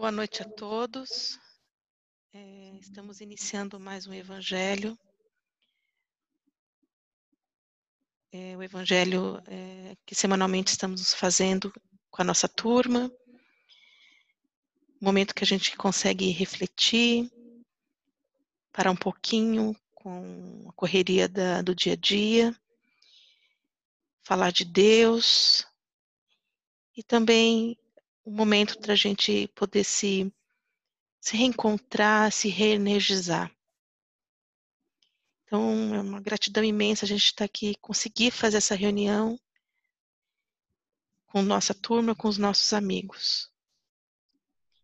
Boa noite a todos. É, estamos iniciando mais um Evangelho. É, o Evangelho é, que semanalmente estamos fazendo com a nossa turma. Momento que a gente consegue refletir, parar um pouquinho com a correria da, do dia a dia, falar de Deus e também um momento para a gente poder se, se reencontrar, se reenergizar. Então, é uma gratidão imensa a gente estar tá aqui, conseguir fazer essa reunião com nossa turma, com os nossos amigos.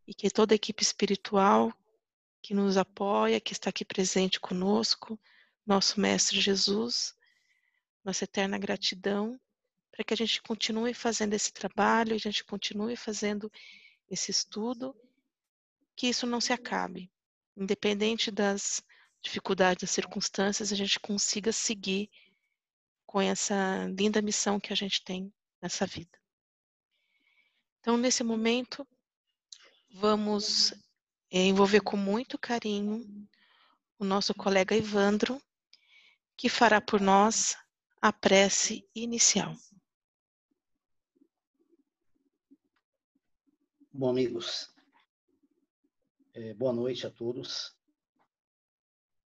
E que toda a equipe espiritual que nos apoia, que está aqui presente conosco, nosso Mestre Jesus, nossa eterna gratidão para que a gente continue fazendo esse trabalho, a gente continue fazendo esse estudo, que isso não se acabe. Independente das dificuldades, das circunstâncias, a gente consiga seguir com essa linda missão que a gente tem nessa vida. Então, nesse momento, vamos eh, envolver com muito carinho o nosso colega Evandro, que fará por nós a prece inicial. Bom, amigos, é, boa noite a todos.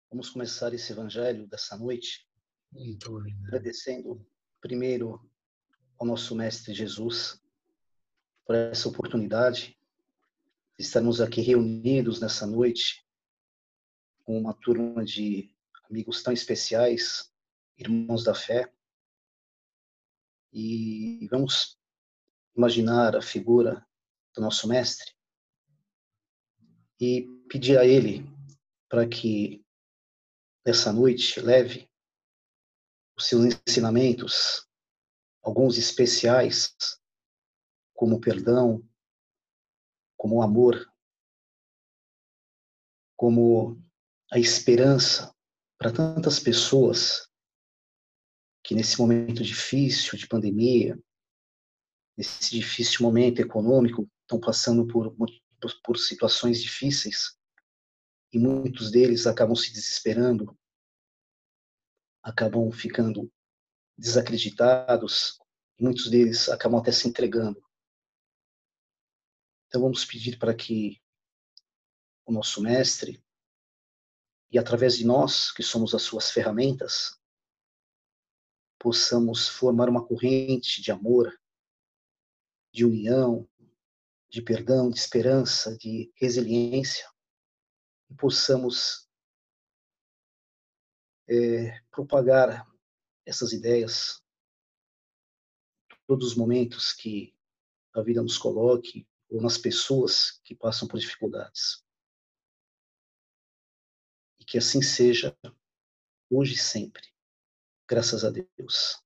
Vamos começar esse evangelho dessa noite agradecendo primeiro ao nosso Mestre Jesus por essa oportunidade de estarmos aqui reunidos nessa noite com uma turma de amigos tão especiais, irmãos da fé. E vamos imaginar a figura do nosso mestre e pedir a ele para que nessa noite leve os seus ensinamentos, alguns especiais, como perdão, como amor, como a esperança para tantas pessoas que nesse momento difícil de pandemia, nesse difícil momento econômico, estão passando por, por, por situações difíceis e muitos deles acabam se desesperando, acabam ficando desacreditados, muitos deles acabam até se entregando. Então vamos pedir para que o nosso mestre e através de nós, que somos as suas ferramentas, possamos formar uma corrente de amor, de união, de perdão, de esperança, de resiliência, e possamos é, propagar essas ideias todos os momentos que a vida nos coloque ou nas pessoas que passam por dificuldades. E que assim seja hoje e sempre. Graças a Deus.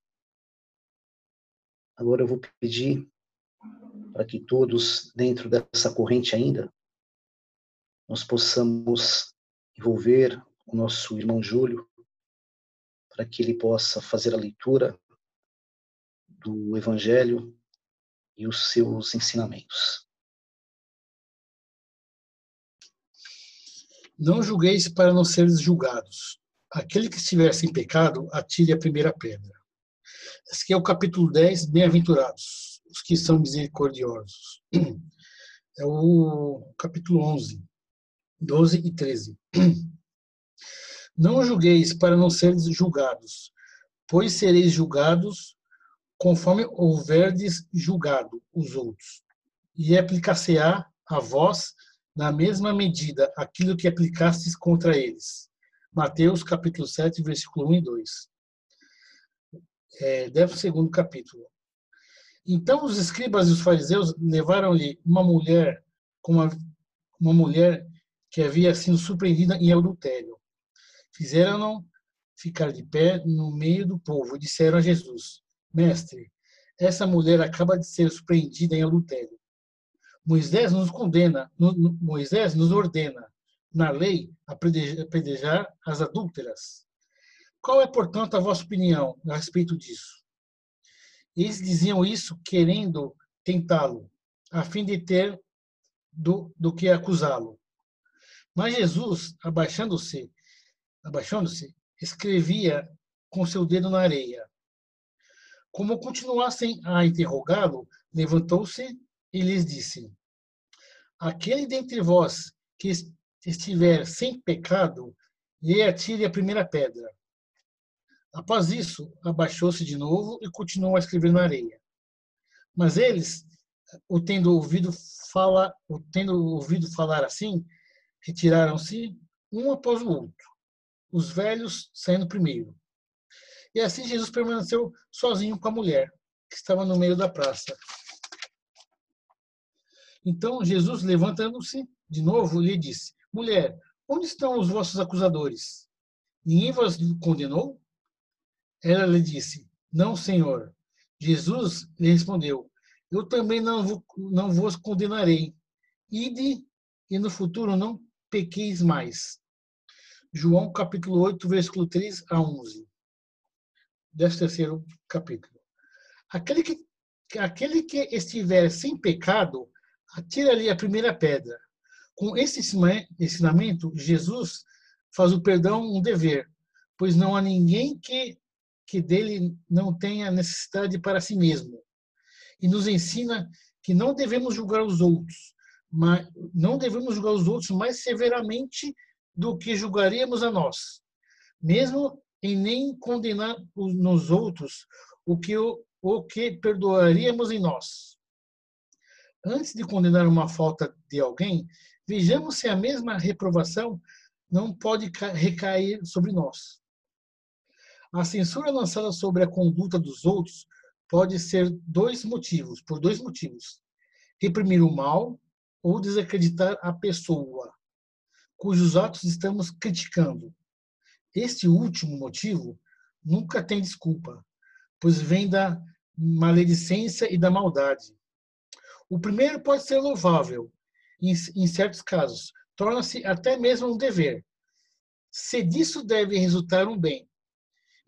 Agora eu vou pedir para que todos, dentro dessa corrente ainda, nós possamos envolver o nosso irmão Júlio, para que ele possa fazer a leitura do Evangelho e os seus ensinamentos. Não julgueis para não seres julgados. Aquele que estiver sem pecado, atire a primeira pedra. Esse aqui é o capítulo 10, Bem-aventurados os que são misericordiosos. É o capítulo 11, 12 e 13. Não julgueis para não seres julgados, pois sereis julgados conforme houverdes julgado os outros. E aplicar-se-á a vós, na mesma medida, aquilo que aplicastes contra eles. Mateus capítulo 7, versículo 1 e 2. É, deve segundo capítulo. Então os escribas e os fariseus levaram-lhe uma mulher com uma, uma mulher que havia sido surpreendida em adultério. Fizeram-no ficar de pé no meio do povo e disseram a Jesus: Mestre, essa mulher acaba de ser surpreendida em adultério. Moisés nos condena, Moisés nos ordena na lei a predejar as adúlteras. Qual é, portanto, a vossa opinião a respeito disso? Eles diziam isso querendo tentá-lo, a fim de ter do, do que acusá-lo. Mas Jesus, abaixando-se, abaixando-se, escrevia com seu dedo na areia. Como continuassem a interrogá-lo, levantou-se e lhes disse: Aquele dentre vós que estiver sem pecado, lhe atire a primeira pedra. Após isso, abaixou-se de novo e continuou a escrever na areia. Mas eles, o tendo ouvido fala, o tendo ouvido falar assim, retiraram-se um após o outro, os velhos saindo primeiro. E assim Jesus permaneceu sozinho com a mulher, que estava no meio da praça. Então Jesus, levantando-se de novo, lhe disse: Mulher, onde estão os vossos acusadores? Ninguém vos condenou? Ela lhe disse: Não, Senhor. Jesus lhe respondeu: Eu também não, vos, não vos condenarei. Ide e no futuro não pequeis mais. João capítulo 8, versículo 3 a 11. Desse terceiro capítulo. Aquele que, aquele que estiver sem pecado, atira-lhe a primeira pedra. Com esse ensinamento, Jesus faz o perdão um dever, pois não há ninguém que, que dele não tenha necessidade para si mesmo. E nos ensina que não devemos julgar os outros, mas não devemos julgar os outros mais severamente do que julgaríamos a nós, mesmo em nem condenar nos outros o que o, que perdoaríamos em nós. Antes de condenar uma falta de alguém, vejamos se a mesma reprovação não pode recair sobre nós. A censura lançada sobre a conduta dos outros pode ser dois motivos, por dois motivos: reprimir o mal ou desacreditar a pessoa cujos atos estamos criticando. Este último motivo nunca tem desculpa, pois vem da maledicência e da maldade. O primeiro pode ser louvável, em, certos casos, torna-se até mesmo um dever. Se disso deve resultar um bem,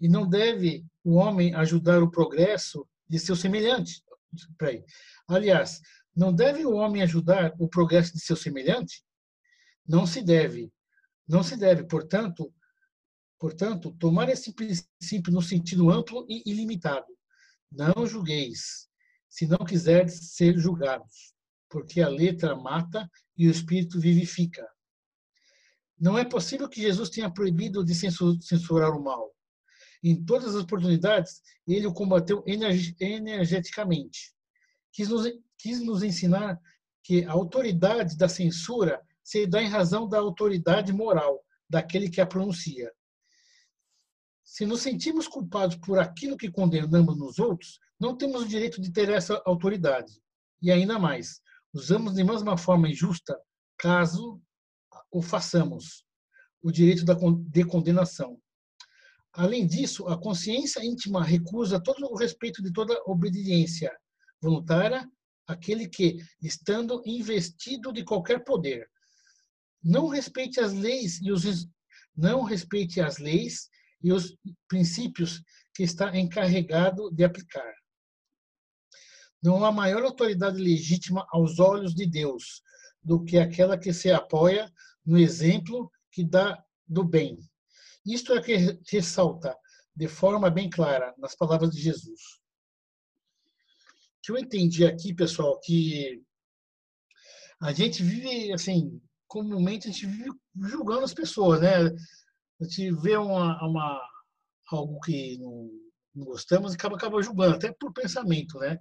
e não deve o homem ajudar o progresso de seu semelhante. Aliás, não deve o homem ajudar o progresso de seu semelhante? Não se deve. Não se deve, portanto, portanto, tomar esse princípio no sentido amplo e ilimitado. Não julgueis, se não quiserdes ser julgados, porque a letra mata e o espírito vivifica. Não é possível que Jesus tenha proibido de censurar o mal. Em todas as oportunidades, ele o combateu energeticamente. Quis nos, quis nos ensinar que a autoridade da censura se dá em razão da autoridade moral daquele que a pronuncia. Se nos sentimos culpados por aquilo que condenamos nos outros, não temos o direito de ter essa autoridade. E ainda mais, usamos de mesma forma injusta, caso o façamos, o direito de condenação. Além disso, a consciência íntima recusa todo o respeito de toda obediência voluntária àquele que, estando investido de qualquer poder, não respeite as leis e os não respeite as leis e os princípios que está encarregado de aplicar. Não há maior autoridade legítima aos olhos de Deus do que aquela que se apoia no exemplo que dá do bem. Isto é que ressalta de forma bem clara nas palavras de Jesus. O que eu entendi aqui, pessoal, que a gente vive, assim, comumente a gente vive julgando as pessoas, né? A gente vê uma, uma algo que não, não gostamos e acaba, acaba julgando, até por pensamento, né?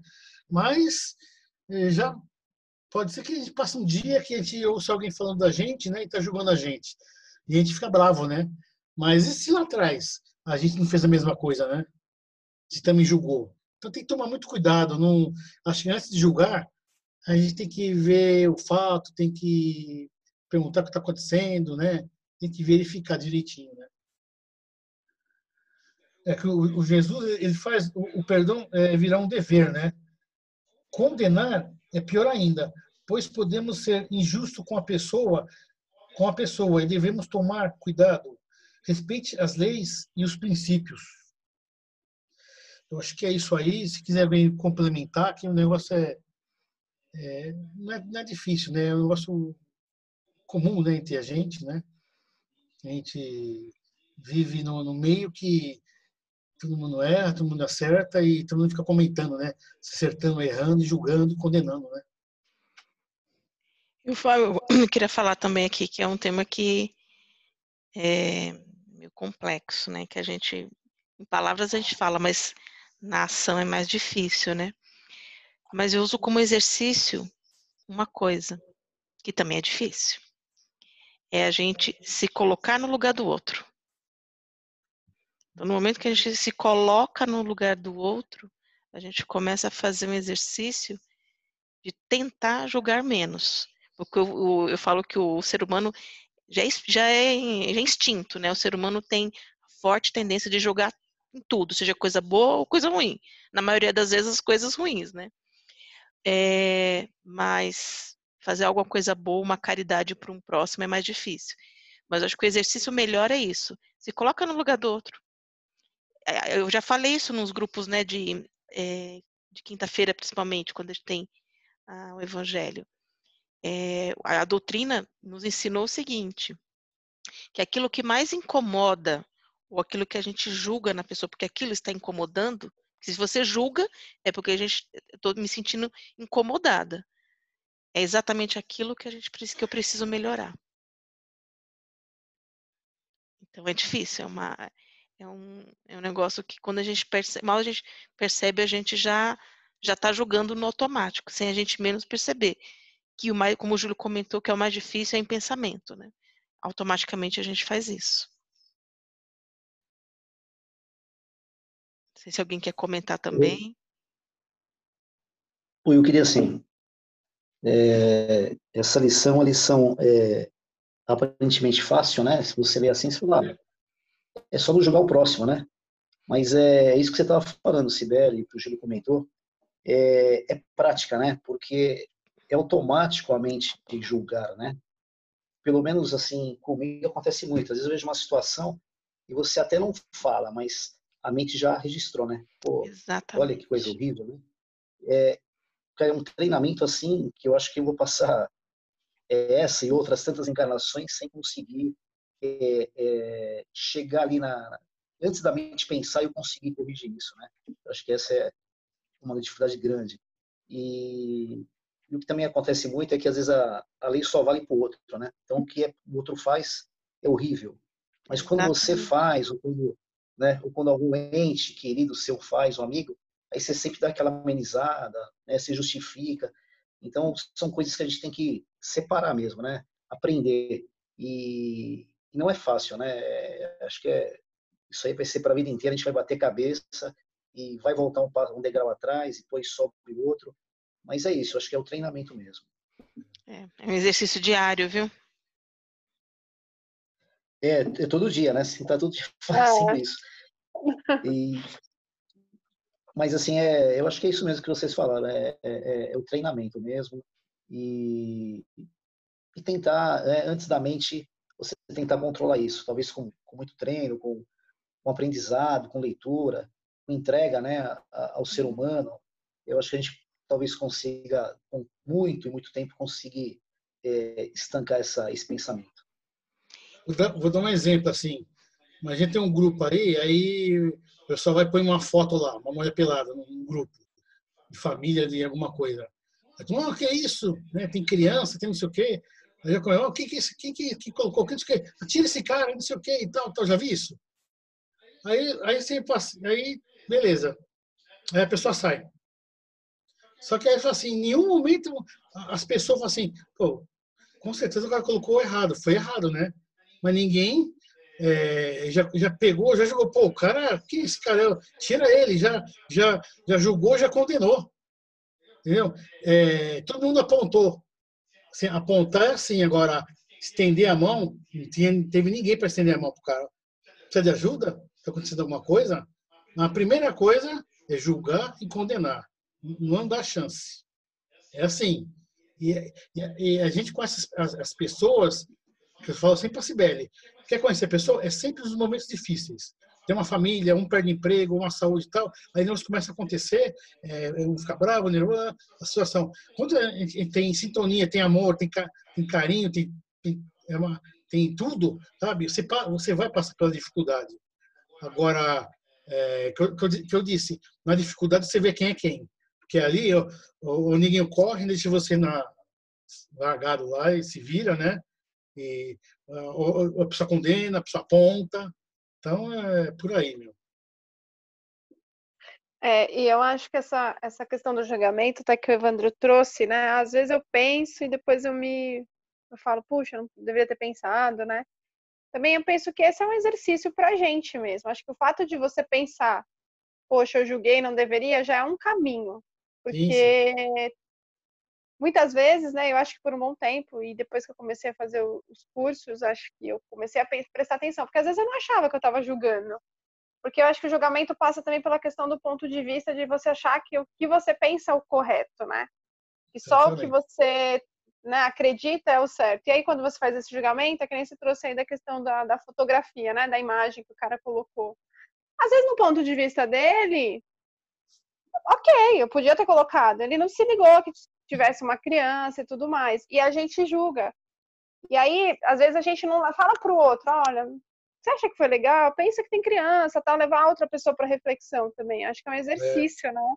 Mas eh, já pode ser que a gente passe um dia que a gente ouça alguém falando da gente, né, e tá julgando a gente. E a gente fica bravo, né? Mas e se lá atrás a gente não fez a mesma coisa, né? Se também julgou. Então tem que tomar muito cuidado. Não, acho que antes de julgar, a gente tem que ver o fato, tem que perguntar o que está acontecendo, né? Tem que verificar direitinho, né? É que o, Jesus ele faz o, o perdão é, virar um dever, né? Condenar é pior ainda, pois podemos ser injusto com a pessoa, com a pessoa e devemos tomar cuidado. Respeite as leis e os princípios. Eu acho que é isso aí. Se quiser complementar, que o negócio é, é, não, é, não, é, difícil, né? É um negócio comum né, entre a gente, né? A gente vive no, no meio que todo mundo erra, todo mundo acerta e todo mundo fica comentando, né? Acertando, errando, julgando, condenando, né? Eu, eu queria falar também aqui que é um tema que é meio complexo, né? Que a gente, em palavras a gente fala, mas na ação é mais difícil, né? Mas eu uso como exercício uma coisa que também é difícil. É a gente se colocar no lugar do outro. Então, no momento que a gente se coloca no lugar do outro, a gente começa a fazer um exercício de tentar julgar menos. Porque eu, eu, eu falo que o, o, ser humano já é, já, é, já é instinto, né? O ser humano tem forte tendência de julgar em tudo, seja coisa boa ou coisa ruim. Na maioria das vezes, as coisas ruins, né? É, mas fazer alguma coisa boa, uma caridade para um próximo é mais difícil. Mas acho que o exercício melhor é isso. Se coloca no lugar do outro. É, eu já falei isso nos grupos né, de, é, de quinta-feira, principalmente, quando a gente tem ah, o evangelho. É, a doutrina nos ensinou o seguinte, que aquilo que mais incomoda, ou aquilo que a gente julga na pessoa, porque aquilo está incomodando, se você julga, é porque a gente estou me sentindo incomodada. É exatamente aquilo que a gente que eu preciso melhorar. Então é difícil, é uma é um, é um negócio que quando a gente percebe, mal a gente percebe, a gente já já está julgando no automático, sem a gente menos perceber. Que o mais, como o Júlio comentou, que é o mais difícil é em pensamento, né? Automaticamente a gente faz isso. Não sei se alguém quer comentar também. Eu, eu queria assim, é, essa lição, a lição é, aparentemente fácil, né? Se você ler assim, você fala, é só não julgar o próximo, né? Mas é, é isso que você estava falando, Sibeli, que o Júlio comentou, é, é, prática, né? Porque é automático a mente julgar, né? Pelo menos assim, comigo acontece muito. Às vezes eu vejo uma situação e você até não fala, mas a mente já registrou, né? Pô, Exatamente. olha que coisa horrível, né? É, é um treinamento assim que eu acho que eu vou passar é, essa e outras tantas encarnações sem conseguir é, é, chegar ali na antes da mente pensar eu conseguir corrigir isso, né? Eu acho que essa é uma dificuldade grande e, e o que também acontece muito é que às vezes a, a lei só vale para o outro, né? Então o que é, o outro faz é horrível, mas quando você faz ou quando, né? Ou quando algum ente querido seu faz, um amigo, aí você sempre dá aquela amenizada, né? Se justifica. Então são coisas que a gente tem que separar mesmo, né? Aprender e, e não é fácil, né? É, acho que é, isso aí vai ser para a vida inteira, a gente vai bater cabeça e vai voltar um, um degrau atrás, e depois sobe o outro. Mas é isso, acho que é o treinamento mesmo. É, é um exercício diário, viu? É, é todo dia, né? Assim, tá todo dia fazendo é. isso. E, mas assim, é, eu acho que é isso mesmo que vocês falaram, é, é, é o treinamento mesmo. E, e tentar, é, antes da mente, você tentar controlar isso, talvez com, com muito treino, com, com, aprendizado, com leitura, com entrega né, ao ser humano. Eu acho que a gente talvez consiga, com muito e muito tempo, conseguir é, estancar essa, esse pensamento. Vou dar, vou dar um exemplo assim. A gente tem um grupo aí, aí o pessoal vai pôr uma foto lá, uma mulher pelada num grupo de família de alguma coisa. Aí, oh, que é isso? Né? Tem criança, tem não sei o quê. Aí eu comento, oh, quem que, quem que, que colocou? Quem que, tira esse cara, não sei o quê e tal, tal. Já vi isso? Aí, aí você aí, beleza. Aí a pessoa sai. Só que assim, em nenhum momento as pessoas falam assim, pô, com certeza o cara colocou errado, foi errado, né? Mas ninguém é, já, já pegou, já jogou, pô, o cara, que esse cara, tira ele, já, já, já julgou, já condenou. Entendeu? É, todo mundo apontou. Assim, apontar é assim, agora, estender a mão, não tinha, teve ninguém para estender a mão pro cara. Precisa de ajuda? Está acontecendo alguma coisa? A primeira coisa é julgar e condenar. Não dá chance. É assim. E, e, e a gente conhece as, as, pessoas, que eu falo sempre a Sibeli, quer conhecer a pessoa? É sempre nos momentos difíceis. tem uma família, um perde emprego, uma saúde e tal, aí não começa a acontecer, é, um fica bravo, nervoso, a situação. Quando a gente tem sintonia, tem amor, tem, tem carinho, tem, tem, é uma, tem tudo, sabe? Você, você vai passar pela dificuldade. Agora, é, que, eu, que eu disse, na dificuldade você vê quem é quem. Porque ali o, o, ninguém corre, deixa você na, largado lá e se vira, né? E a, a pessoa condena, a pessoa aponta. Então é por aí, meu. É, e eu acho que essa, essa questão do julgamento, até que o Evandro trouxe, né? Às vezes eu penso e depois eu me eu falo, puxa, não deveria ter pensado, né? Também eu penso que esse é um exercício para a gente mesmo. Acho que o fato de você pensar, poxa, eu julguei, não deveria, já é um caminho. Porque Isso. muitas vezes, né, eu acho que por um bom tempo, e depois que eu comecei a fazer os cursos, acho que eu comecei a prestar atenção, porque às vezes eu não achava que eu estava julgando. Porque eu acho que o julgamento passa também pela questão do ponto de vista de você achar que o que você pensa é o correto, né? Que só o que você né, acredita é o certo. E aí, quando você faz esse julgamento, é que nem você trouxe aí da questão da, da fotografia, né, da imagem que o cara colocou. Às vezes, no ponto de vista dele, ok, eu podia ter colocado. Ele não se ligou que tivesse uma criança e tudo mais. E a gente julga. E aí, às vezes, a gente não fala para o outro: olha, você acha que foi legal? Pensa que tem criança, tal, levar outra pessoa para reflexão também. Acho que é um exercício, é. né?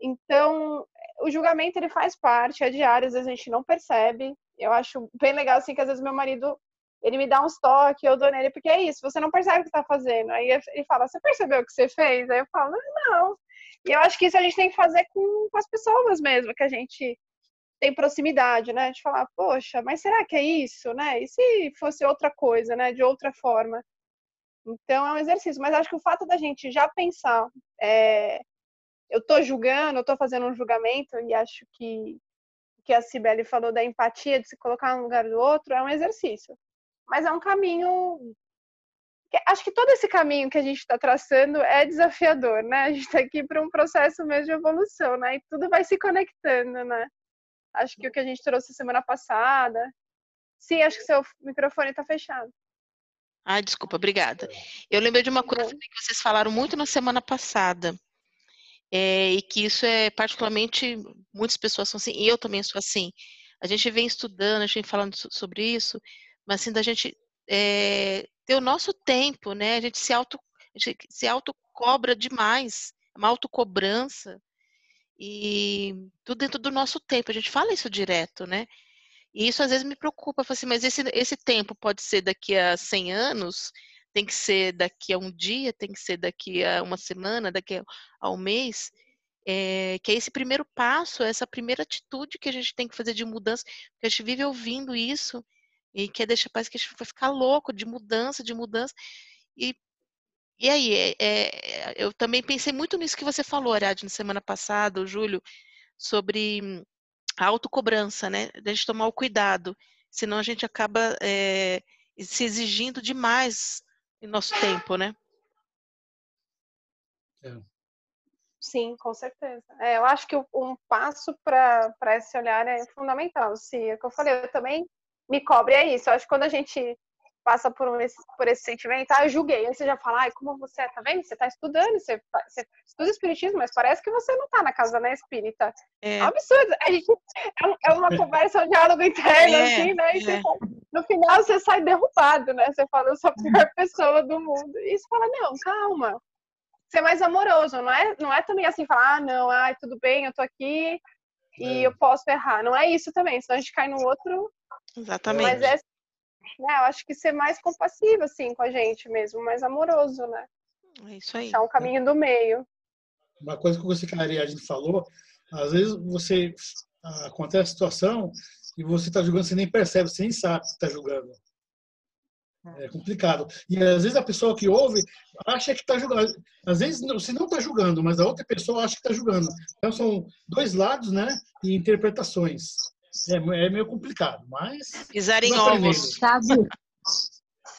Então, o julgamento ele faz parte, é diário, às vezes a gente não percebe. Eu acho bem legal assim que às vezes meu marido ele me dá uns toques, eu dou nele, porque é isso, você não percebe o que está fazendo. Aí ele fala, você percebeu o que você fez? Aí eu falo, não. E eu acho que isso a gente tem que fazer com, com as pessoas mesmo, que a gente tem proximidade, né? De falar, poxa, mas será que é isso, né? E se fosse outra coisa, né? De outra forma. Então é um exercício. Mas acho que o fato da gente já pensar é, eu estou julgando, eu estou fazendo um julgamento e acho que que a Cibele falou da empatia, de se colocar no lugar do outro, é um exercício. Mas é um caminho. Acho que todo esse caminho que a gente está traçando é desafiador, né? A gente está aqui para um processo mesmo de evolução, né? E tudo vai se conectando, né? Acho que o que a gente trouxe semana passada. Sim, acho que seu microfone está fechado. Ah, desculpa, obrigada. Eu lembrei de uma coisa que vocês falaram muito na semana passada é, e que isso é particularmente, muitas pessoas são assim, e eu também sou assim. A gente vem estudando, a gente vem falando sobre isso, mas assim, da gente é, ter o nosso tempo, né? A gente se auto, a gente se autocobra demais, é uma autocobrança, e tudo dentro do nosso tempo. A gente fala isso direto, né? E isso às vezes me preocupa, assim, mas esse, esse tempo pode ser daqui a 100 anos, tem que ser daqui a um dia, tem que ser daqui a uma semana, daqui a um mês, é, que é esse primeiro passo, essa primeira atitude que a gente tem que fazer de mudança, porque a gente vive ouvindo isso e quer deixar, parece que a gente vai ficar louco de mudança, de mudança, e, e aí, é, é, eu também pensei muito nisso que você falou, Ariadne, semana passada, o Júlio, sobre a autocobrança, né, da gente tomar o cuidado, senão a gente acaba é, se exigindo demais em nosso tempo, né? É. Sim, com certeza. É, eu acho que um passo para esse olhar é fundamental. Sim, é o que eu falei, eu também me cobre é isso. Eu acho que quando a gente passa por, um, por esse sentimento, ah, eu julguei. Aí você já fala, ai, como você é, tá vendo? Você tá estudando, você, você estuda espiritismo, mas parece que você não tá na casa né, espírita. É, é um absurdo. A gente, é, é uma conversa, um diálogo interno, é, assim, né? E é. no final você sai derrubado, né? Você fala, eu sou a pior pessoa do mundo. E você fala, não, calma. Ser mais amoroso, não é, não é também assim, falar, ah, não, ai, tudo bem, eu tô aqui e é. eu posso errar. Não é isso também, senão a gente cai no outro. Exatamente. Mas é né, eu acho que ser mais compassivo, assim, com a gente mesmo, mais amoroso, né? É isso aí. Achar um caminho do meio. Uma coisa que você, que a gente falou, às vezes você acontece a situação e você está julgando, você nem percebe, você nem sabe que está julgando. É complicado. E às vezes a pessoa que ouve acha que está julgando. Às vezes você não está julgando, mas a outra pessoa acha que está julgando. Então são dois lados, né? E interpretações. É, é meio complicado, mas. Pisar em ovos. Sabe,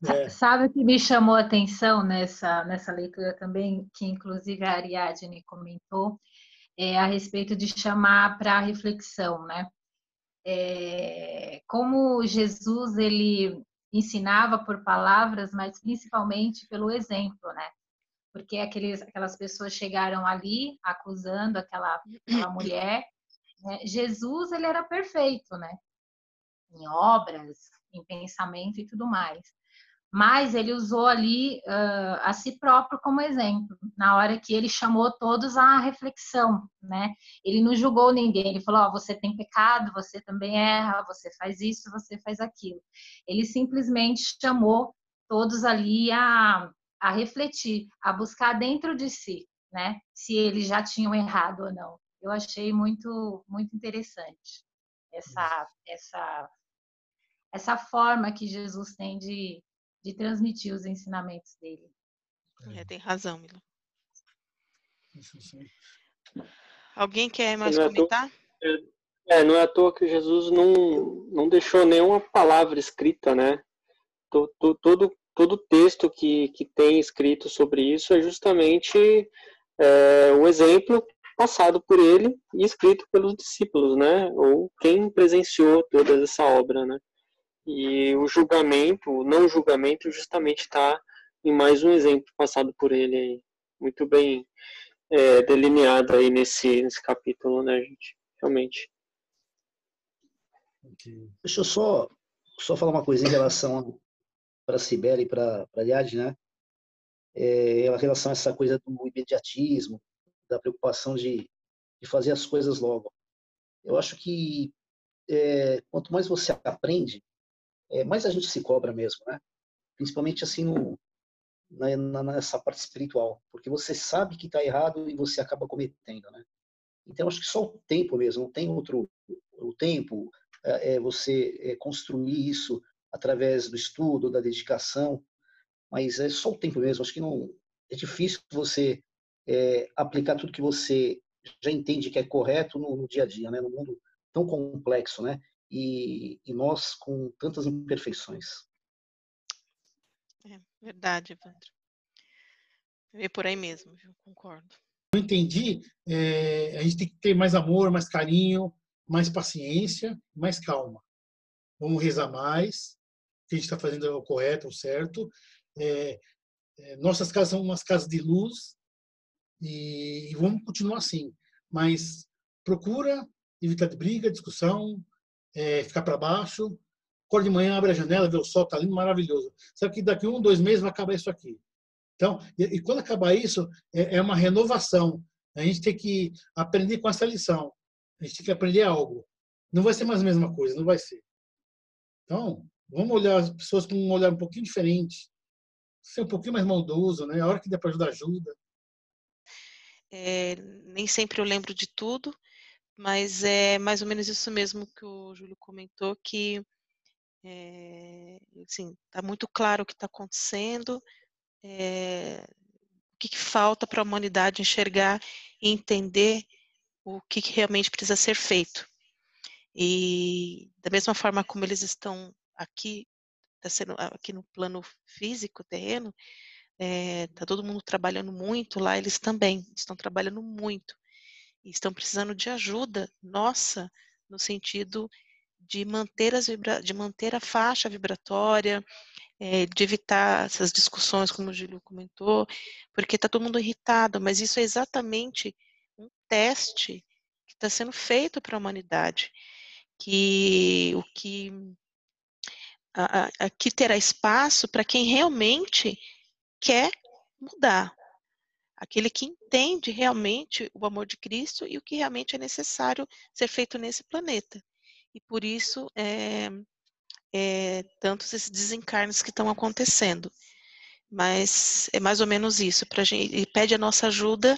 é. sabe o que me chamou a atenção nessa, nessa leitura também, que inclusive a Ariadne comentou, é a respeito de chamar para a reflexão, né? É, como Jesus ele ensinava por palavras, mas principalmente pelo exemplo, né? porque aqueles, aquelas pessoas chegaram ali acusando aquela, aquela mulher. Né? Jesus, ele era perfeito, né? Em obras, em pensamento e tudo mais mas ele usou ali uh, a si próprio como exemplo, na hora que ele chamou todos à reflexão, né? Ele não julgou ninguém, ele falou: oh, você tem pecado, você também erra, você faz isso, você faz aquilo. Ele simplesmente chamou todos ali a, a refletir, a buscar dentro de si, né? Se eles já tinham errado ou não. Eu achei muito, muito interessante essa, essa, essa forma que Jesus tem de de transmitir os ensinamentos dele. É, tem razão, Milo. Alguém quer mais não comentar? É, não é à toa que Jesus não, não deixou nenhuma palavra escrita, né? Todo, todo, todo texto que, que tem escrito sobre isso é justamente é, o exemplo passado por ele e escrito pelos discípulos, né? Ou quem presenciou toda essa obra, né? E o julgamento, o não julgamento, justamente está em mais um exemplo passado por ele aí. Muito bem é, delineado aí nesse, nesse capítulo, né, gente? Realmente. Deixa eu só, só falar uma coisa em relação para a Sibeli e para a né? É, em relação a essa coisa do imediatismo, da preocupação de, de fazer as coisas logo. Eu acho que é, quanto mais você aprende, é, mais a gente se cobra mesmo, né? Principalmente assim no, na, nessa parte espiritual, porque você sabe que está errado e você acaba cometendo, né? Então acho que só o tempo mesmo, não tem outro o tempo é, é você é, construir isso através do estudo, da dedicação, mas é só o tempo mesmo. Acho que não é difícil você é, aplicar tudo que você já entende que é correto no, no dia a dia, né? No mundo tão complexo, né? e, e nós com tantas imperfeições. É verdade, Evandro. É por aí mesmo, viu? concordo. Eu entendi, é, a gente tem que ter mais amor, mais carinho, mais paciência, mais calma. Vamos rezar mais, que a gente está fazendo é o correto, o certo. É, é, nossas casas são umas casas de luz e, e vamos continuar assim. Mas procura evitar briga, discussão, é, ficar para baixo. Acorda de manhã, abre a janela, vê o sol, tá lindo, maravilhoso. Sabe que daqui um, dois meses vai acabar isso aqui. Então, e, e quando acabar isso, é, é, uma renovação. A gente tem que aprender com essa lição. A gente tem que aprender algo. Não vai ser mais a mesma coisa, não vai ser. Então, vamos olhar as pessoas com um olhar um pouquinho diferente. Ser um pouquinho mais maldoso, né? A hora que der para ajudar, ajuda. É, nem sempre eu lembro de tudo, mas é mais ou menos isso mesmo que o Júlio comentou, que é, assim, está muito claro o que está acontecendo, é, o que, que falta para a humanidade enxergar e entender o que, que realmente precisa ser feito. E da mesma forma como eles estão aqui, está sendo aqui no plano físico, terreno, está todo mundo trabalhando muito lá, eles também estão trabalhando muito e estão precisando de ajuda nossa no sentido de manter, as vibra de manter a faixa vibratória, é, de evitar essas discussões, como o Júlio comentou, porque está todo mundo irritado, mas isso é exatamente um teste que está sendo feito para a humanidade, que o que aqui terá espaço para quem realmente quer mudar, aquele que entende realmente o amor de Cristo e o que realmente é necessário ser feito nesse planeta. E por isso, é, é, tantos esses desencarnes que estão acontecendo. Mas é mais ou menos isso. Pra gente, e pede a nossa ajuda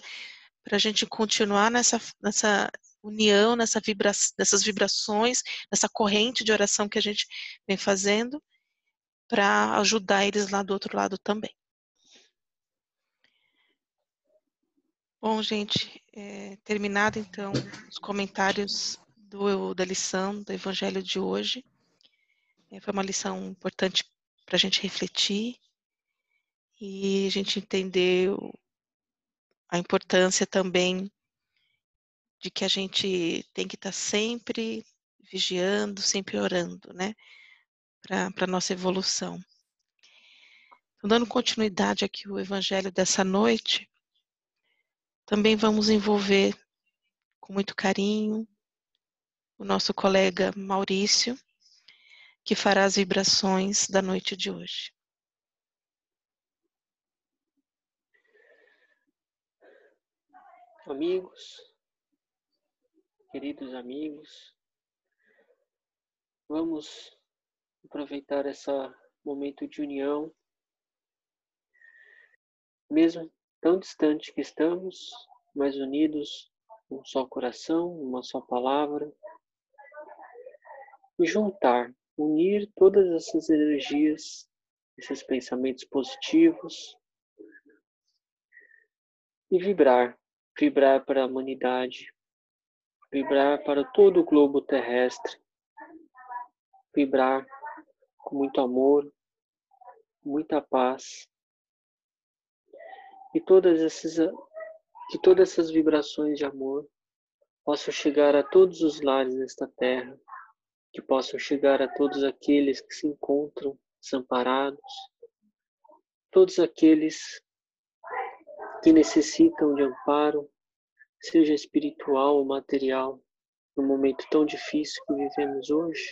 para a gente continuar nessa, nessa união, nessa vibra, nessas vibrações, nessa corrente de oração que a gente vem fazendo, para ajudar eles lá do outro lado também. Bom, gente, é, terminado então os comentários do, da lição do Evangelho de hoje. É, foi uma lição importante para a gente refletir e a gente entender a importância também de que a gente tem que estar sempre vigiando, sempre orando, né, para a nossa evolução. Então, dando continuidade aqui ao evangelho dessa noite, também vamos envolver com muito carinho o nosso colega Maurício, que fará as vibrações da noite de hoje. Amigos, queridos amigos, vamos aproveitar esse momento de união, mesmo tão distante que estamos, mas unidos um só coração, uma só palavra, e juntar, unir todas essas energias, esses pensamentos positivos e vibrar, vibrar para a humanidade, vibrar para todo o globo terrestre, vibrar com muito amor, muita paz. E todas essas que todas essas vibrações de amor possam chegar a todos os lares desta terra, que possam chegar a todos aqueles que se encontram desamparados, todos aqueles que necessitam de amparo, seja espiritual ou material, no momento tão difícil que vivemos hoje,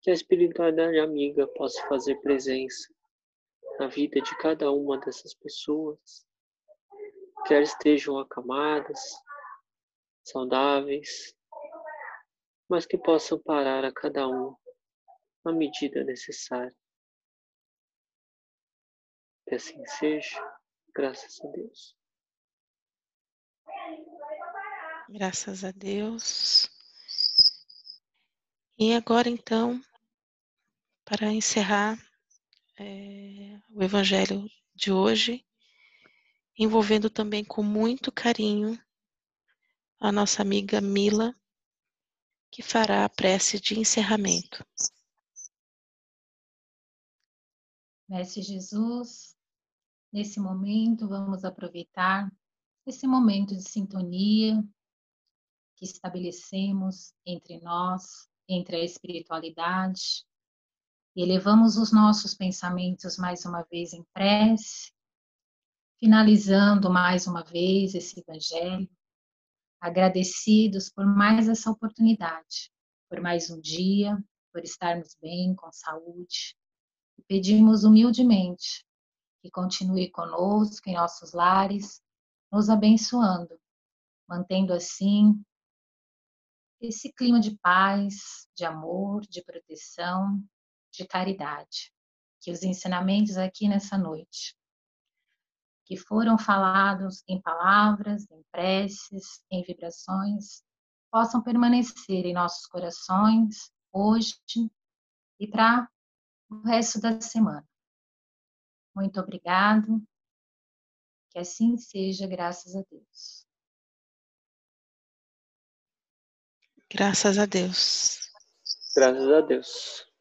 que a espiritualidade amiga possa fazer presença na vida de cada uma dessas pessoas quer estejam acamadas, saudáveis, mas que possam parar a cada um na medida necessária. Que assim seja, graças a Deus. Graças a Deus. E agora então, para encerrar é, o Evangelho de hoje, envolvendo também com muito carinho a nossa amiga Mila, que fará a prece de encerramento. Mestre Jesus, nesse momento vamos aproveitar esse momento de sintonia que estabelecemos entre nós, entre a espiritualidade, elevamos os nossos pensamentos mais uma vez em prece, finalizando mais uma vez esse Evangelho, agradecidos por mais essa oportunidade, por mais um dia, por estarmos bem, com saúde. E pedimos humildemente que continue conosco em nossos lares, nos abençoando, mantendo assim esse clima de paz, de amor, de proteção, de caridade. Que os ensinamentos aqui nessa noite que foram falados em palavras, em preces, em vibrações, possam permanecer em nossos corações hoje e para o resto da semana. Muito obrigado. Que assim seja, graças a Deus. Graças a Deus. Graças a Deus.